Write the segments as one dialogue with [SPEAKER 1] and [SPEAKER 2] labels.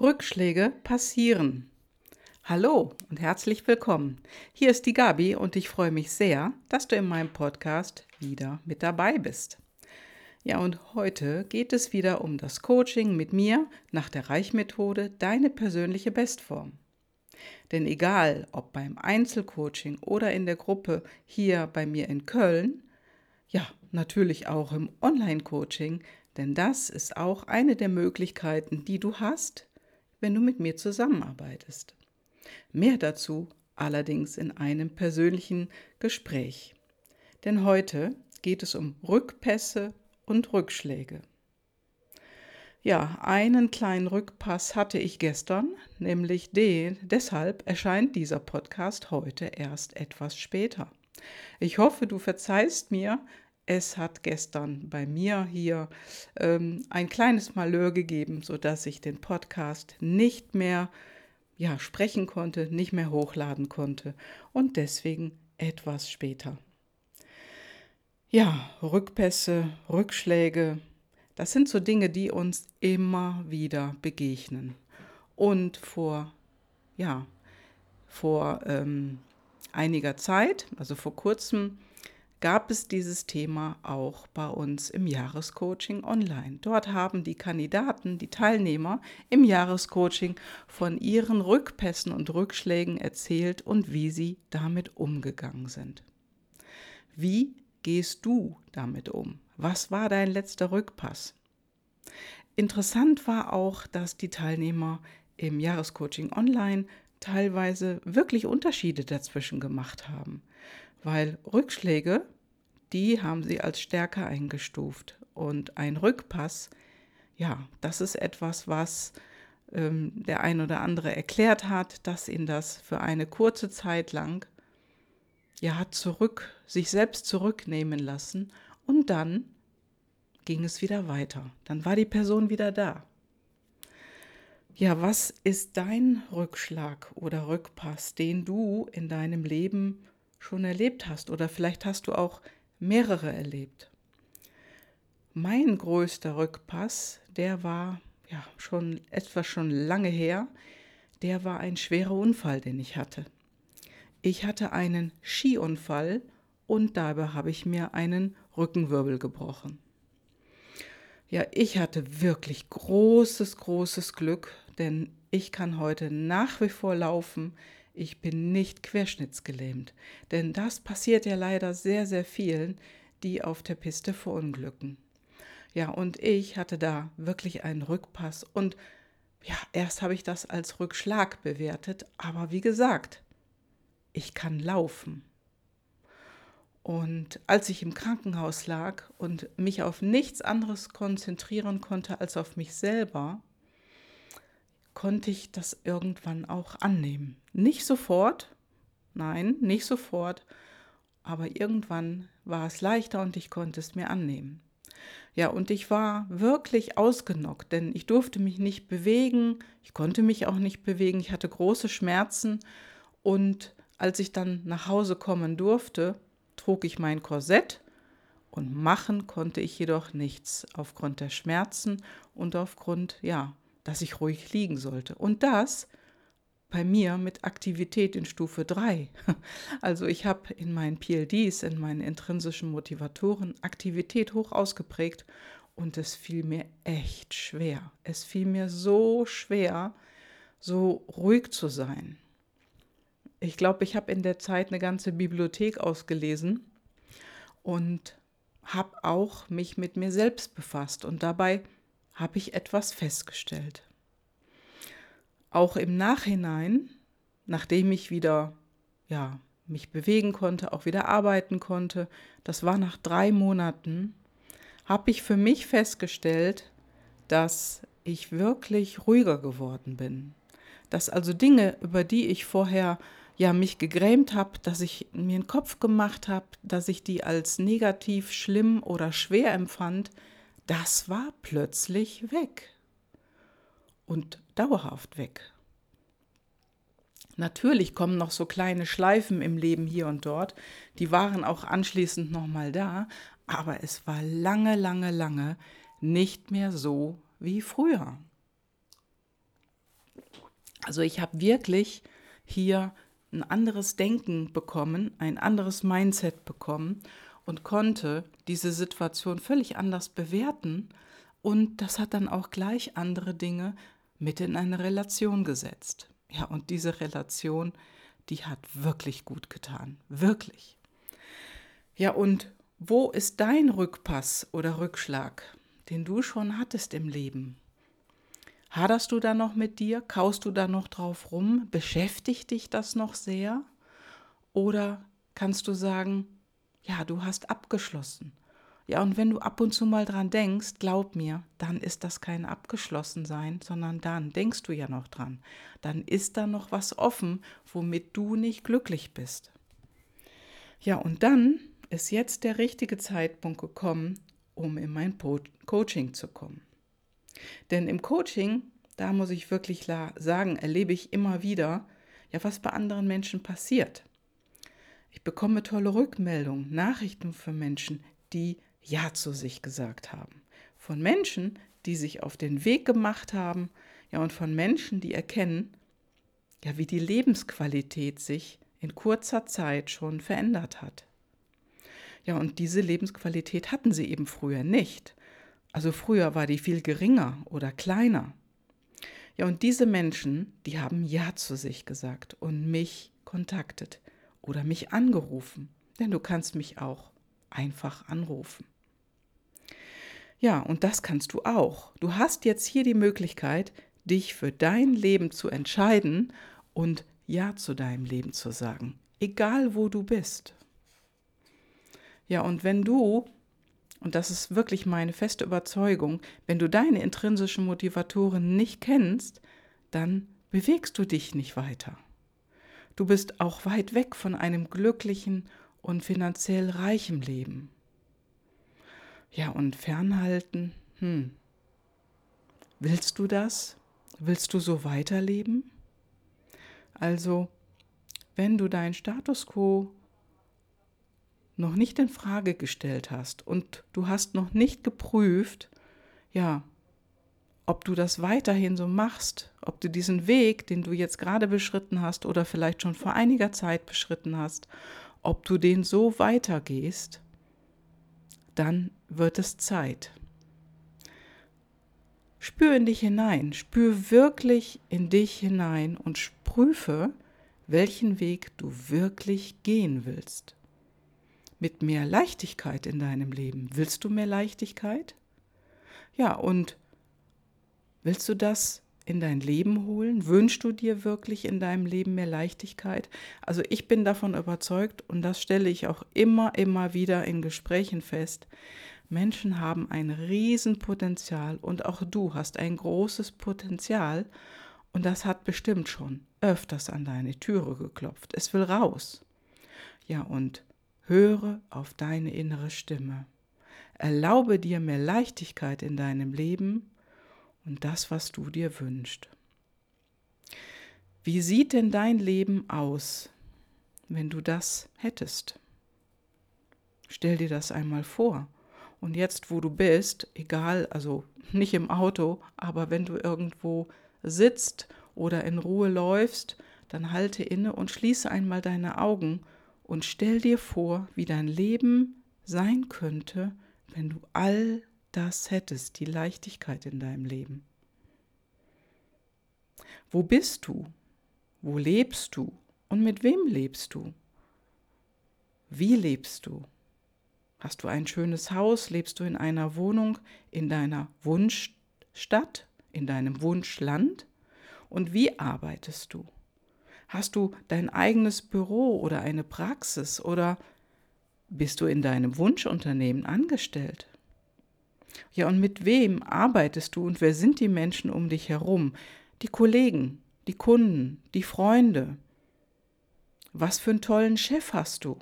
[SPEAKER 1] Rückschläge passieren. Hallo und herzlich willkommen. Hier ist die Gabi und ich freue mich sehr, dass du in meinem Podcast wieder mit dabei bist. Ja, und heute geht es wieder um das Coaching mit mir nach der Reichmethode Deine persönliche Bestform. Denn egal, ob beim Einzelcoaching oder in der Gruppe hier bei mir in Köln, ja, natürlich auch im Online-Coaching, denn das ist auch eine der Möglichkeiten, die du hast, wenn du mit mir zusammenarbeitest. Mehr dazu allerdings in einem persönlichen Gespräch. Denn heute geht es um Rückpässe und Rückschläge. Ja, einen kleinen Rückpass hatte ich gestern, nämlich den, deshalb erscheint dieser Podcast heute erst etwas später. Ich hoffe, du verzeihst mir, es hat gestern bei mir hier ähm, ein kleines Malheur gegeben, sodass ich den Podcast nicht mehr ja, sprechen konnte, nicht mehr hochladen konnte und deswegen etwas später. Ja, Rückpässe, Rückschläge, das sind so Dinge, die uns immer wieder begegnen. Und vor, ja, vor ähm, einiger Zeit, also vor kurzem, gab es dieses Thema auch bei uns im Jahrescoaching online. Dort haben die Kandidaten, die Teilnehmer im Jahrescoaching von ihren Rückpässen und Rückschlägen erzählt und wie sie damit umgegangen sind. Wie gehst du damit um? Was war dein letzter Rückpass? Interessant war auch, dass die Teilnehmer im Jahrescoaching online teilweise wirklich Unterschiede dazwischen gemacht haben, weil Rückschläge die haben sie als stärker eingestuft. Und ein Rückpass, ja, das ist etwas, was ähm, der ein oder andere erklärt hat, dass ihn das für eine kurze Zeit lang ja hat zurück, sich selbst zurücknehmen lassen und dann ging es wieder weiter. Dann war die Person wieder da. Ja, was ist dein Rückschlag oder Rückpass, den du in deinem Leben schon erlebt hast? Oder vielleicht hast du auch mehrere erlebt. Mein größter Rückpass, der war ja schon etwas schon lange her, der war ein schwerer Unfall, den ich hatte. Ich hatte einen Skiunfall und dabei habe ich mir einen Rückenwirbel gebrochen. Ja, ich hatte wirklich großes, großes Glück, denn ich kann heute nach wie vor laufen ich bin nicht querschnittsgelähmt. Denn das passiert ja leider sehr, sehr vielen, die auf der Piste verunglücken. Ja, und ich hatte da wirklich einen Rückpass und ja, erst habe ich das als Rückschlag bewertet, aber wie gesagt, ich kann laufen. Und als ich im Krankenhaus lag und mich auf nichts anderes konzentrieren konnte als auf mich selber, konnte ich das irgendwann auch annehmen. Nicht sofort, nein, nicht sofort, aber irgendwann war es leichter und ich konnte es mir annehmen. Ja, und ich war wirklich ausgenockt, denn ich durfte mich nicht bewegen, ich konnte mich auch nicht bewegen, ich hatte große Schmerzen und als ich dann nach Hause kommen durfte, trug ich mein Korsett und machen konnte ich jedoch nichts aufgrund der Schmerzen und aufgrund, ja, dass ich ruhig liegen sollte. Und das bei mir mit Aktivität in Stufe 3. Also ich habe in meinen PLDs, in meinen intrinsischen Motivatoren Aktivität hoch ausgeprägt und es fiel mir echt schwer. Es fiel mir so schwer, so ruhig zu sein. Ich glaube, ich habe in der Zeit eine ganze Bibliothek ausgelesen und habe auch mich mit mir selbst befasst und dabei habe ich etwas festgestellt. Auch im Nachhinein, nachdem ich wieder ja, mich bewegen konnte, auch wieder arbeiten konnte, das war nach drei Monaten, habe ich für mich festgestellt, dass ich wirklich ruhiger geworden bin. Dass also Dinge, über die ich vorher ja mich gegrämt habe, dass ich mir einen Kopf gemacht habe, dass ich die als negativ, schlimm oder schwer empfand, das war plötzlich weg und dauerhaft weg. Natürlich kommen noch so kleine Schleifen im Leben hier und dort, die waren auch anschließend nochmal da, aber es war lange, lange, lange nicht mehr so wie früher. Also ich habe wirklich hier ein anderes Denken bekommen, ein anderes Mindset bekommen und konnte diese Situation völlig anders bewerten. Und das hat dann auch gleich andere Dinge mit in eine Relation gesetzt. Ja, und diese Relation, die hat wirklich gut getan. Wirklich. Ja, und wo ist dein Rückpass oder Rückschlag, den du schon hattest im Leben? Haderst du da noch mit dir? Kaust du da noch drauf rum? Beschäftigt dich das noch sehr? Oder kannst du sagen, ja, du hast abgeschlossen. Ja, und wenn du ab und zu mal dran denkst, glaub mir, dann ist das kein Abgeschlossensein, sondern dann denkst du ja noch dran. Dann ist da noch was offen, womit du nicht glücklich bist. Ja, und dann ist jetzt der richtige Zeitpunkt gekommen, um in mein Coaching zu kommen. Denn im Coaching, da muss ich wirklich sagen, erlebe ich immer wieder, ja, was bei anderen Menschen passiert. Ich bekomme tolle Rückmeldungen, Nachrichten von Menschen, die Ja zu sich gesagt haben. Von Menschen, die sich auf den Weg gemacht haben, ja, und von Menschen, die erkennen, ja, wie die Lebensqualität sich in kurzer Zeit schon verändert hat. Ja, und diese Lebensqualität hatten sie eben früher nicht. Also früher war die viel geringer oder kleiner. Ja, und diese Menschen, die haben Ja zu sich gesagt und mich kontaktet oder mich angerufen, denn du kannst mich auch einfach anrufen. Ja, und das kannst du auch. Du hast jetzt hier die Möglichkeit, dich für dein Leben zu entscheiden und Ja zu deinem Leben zu sagen, egal wo du bist. Ja, und wenn du und das ist wirklich meine feste Überzeugung, wenn du deine intrinsischen Motivatoren nicht kennst, dann bewegst du dich nicht weiter. Du bist auch weit weg von einem glücklichen und finanziell reichen Leben. Ja, und fernhalten, hm. Willst du das? Willst du so weiterleben? Also, wenn du deinen Status quo noch nicht in Frage gestellt hast und du hast noch nicht geprüft, ja, ob du das weiterhin so machst, ob du diesen Weg, den du jetzt gerade beschritten hast oder vielleicht schon vor einiger Zeit beschritten hast, ob du den so weitergehst, dann wird es Zeit. Spür in dich hinein, spür wirklich in dich hinein und prüfe, welchen Weg du wirklich gehen willst mit mehr Leichtigkeit in deinem Leben. Willst du mehr Leichtigkeit? Ja, und willst du das in dein Leben holen? Wünschst du dir wirklich in deinem Leben mehr Leichtigkeit? Also ich bin davon überzeugt und das stelle ich auch immer, immer wieder in Gesprächen fest. Menschen haben ein Riesenpotenzial und auch du hast ein großes Potenzial und das hat bestimmt schon öfters an deine Türe geklopft. Es will raus. Ja, und Höre auf deine innere Stimme. Erlaube dir mehr Leichtigkeit in deinem Leben und das, was du dir wünschst. Wie sieht denn dein Leben aus, wenn du das hättest? Stell dir das einmal vor. Und jetzt, wo du bist, egal, also nicht im Auto, aber wenn du irgendwo sitzt oder in Ruhe läufst, dann halte inne und schließe einmal deine Augen und stell dir vor, wie dein Leben sein könnte, wenn du all das hättest, die Leichtigkeit in deinem Leben. Wo bist du? Wo lebst du? Und mit wem lebst du? Wie lebst du? Hast du ein schönes Haus? Lebst du in einer Wohnung in deiner Wunschstadt, in deinem Wunschland? Und wie arbeitest du? Hast du dein eigenes Büro oder eine Praxis oder bist du in deinem Wunschunternehmen angestellt? Ja, und mit wem arbeitest du und wer sind die Menschen um dich herum? Die Kollegen, die Kunden, die Freunde. Was für einen tollen Chef hast du?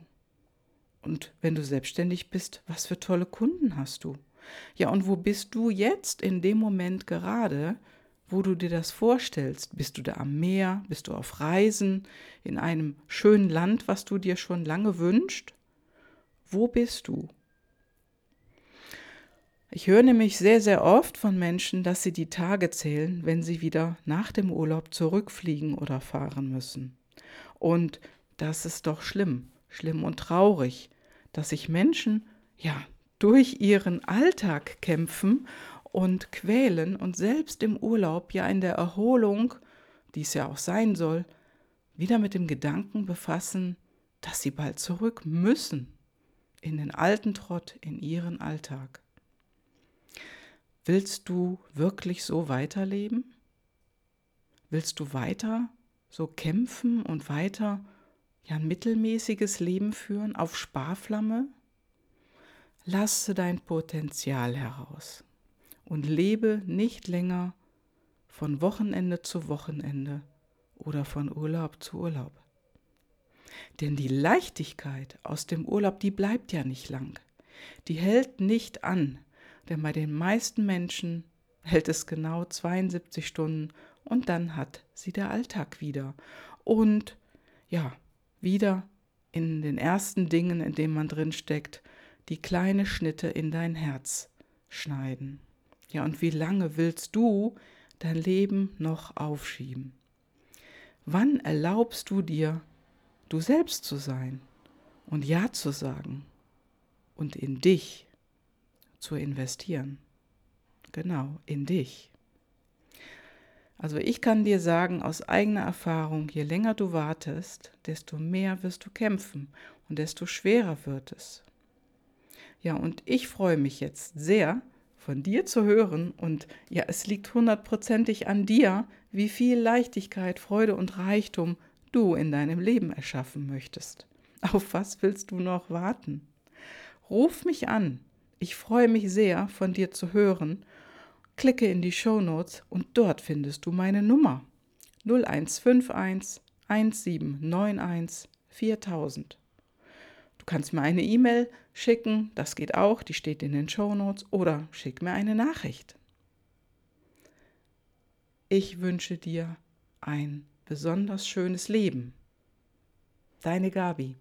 [SPEAKER 1] Und wenn du selbstständig bist, was für tolle Kunden hast du? Ja, und wo bist du jetzt in dem Moment gerade, wo du dir das vorstellst. Bist du da am Meer? Bist du auf Reisen? In einem schönen Land, was du dir schon lange wünschst? Wo bist du? Ich höre nämlich sehr, sehr oft von Menschen, dass sie die Tage zählen, wenn sie wieder nach dem Urlaub zurückfliegen oder fahren müssen. Und das ist doch schlimm, schlimm und traurig, dass sich Menschen ja durch ihren Alltag kämpfen und quälen und selbst im Urlaub, ja in der Erholung, die es ja auch sein soll, wieder mit dem Gedanken befassen, dass sie bald zurück müssen in den alten Trott, in ihren Alltag. Willst du wirklich so weiterleben? Willst du weiter so kämpfen und weiter ja ein mittelmäßiges Leben führen auf Sparflamme? Lasse dein Potenzial heraus und lebe nicht länger von Wochenende zu Wochenende oder von Urlaub zu Urlaub. Denn die Leichtigkeit aus dem Urlaub, die bleibt ja nicht lang. Die hält nicht an, denn bei den meisten Menschen hält es genau 72 Stunden und dann hat sie der Alltag wieder. Und ja, wieder in den ersten Dingen, in denen man drin steckt, die kleine Schnitte in dein Herz schneiden. Ja, und wie lange willst du dein Leben noch aufschieben? Wann erlaubst du dir, du selbst zu sein und Ja zu sagen und in dich zu investieren? Genau, in dich. Also ich kann dir sagen aus eigener Erfahrung, je länger du wartest, desto mehr wirst du kämpfen und desto schwerer wird es. Ja, und ich freue mich jetzt sehr, von dir zu hören. Und ja, es liegt hundertprozentig an dir, wie viel Leichtigkeit, Freude und Reichtum du in deinem Leben erschaffen möchtest. Auf was willst du noch warten? Ruf mich an. Ich freue mich sehr, von dir zu hören. Klicke in die Show Notes und dort findest du meine Nummer 0151 1791 4000. Du kannst mir eine E-Mail schicken, das geht auch, die steht in den Show Notes, oder schick mir eine Nachricht. Ich wünsche dir ein besonders schönes Leben. Deine Gabi.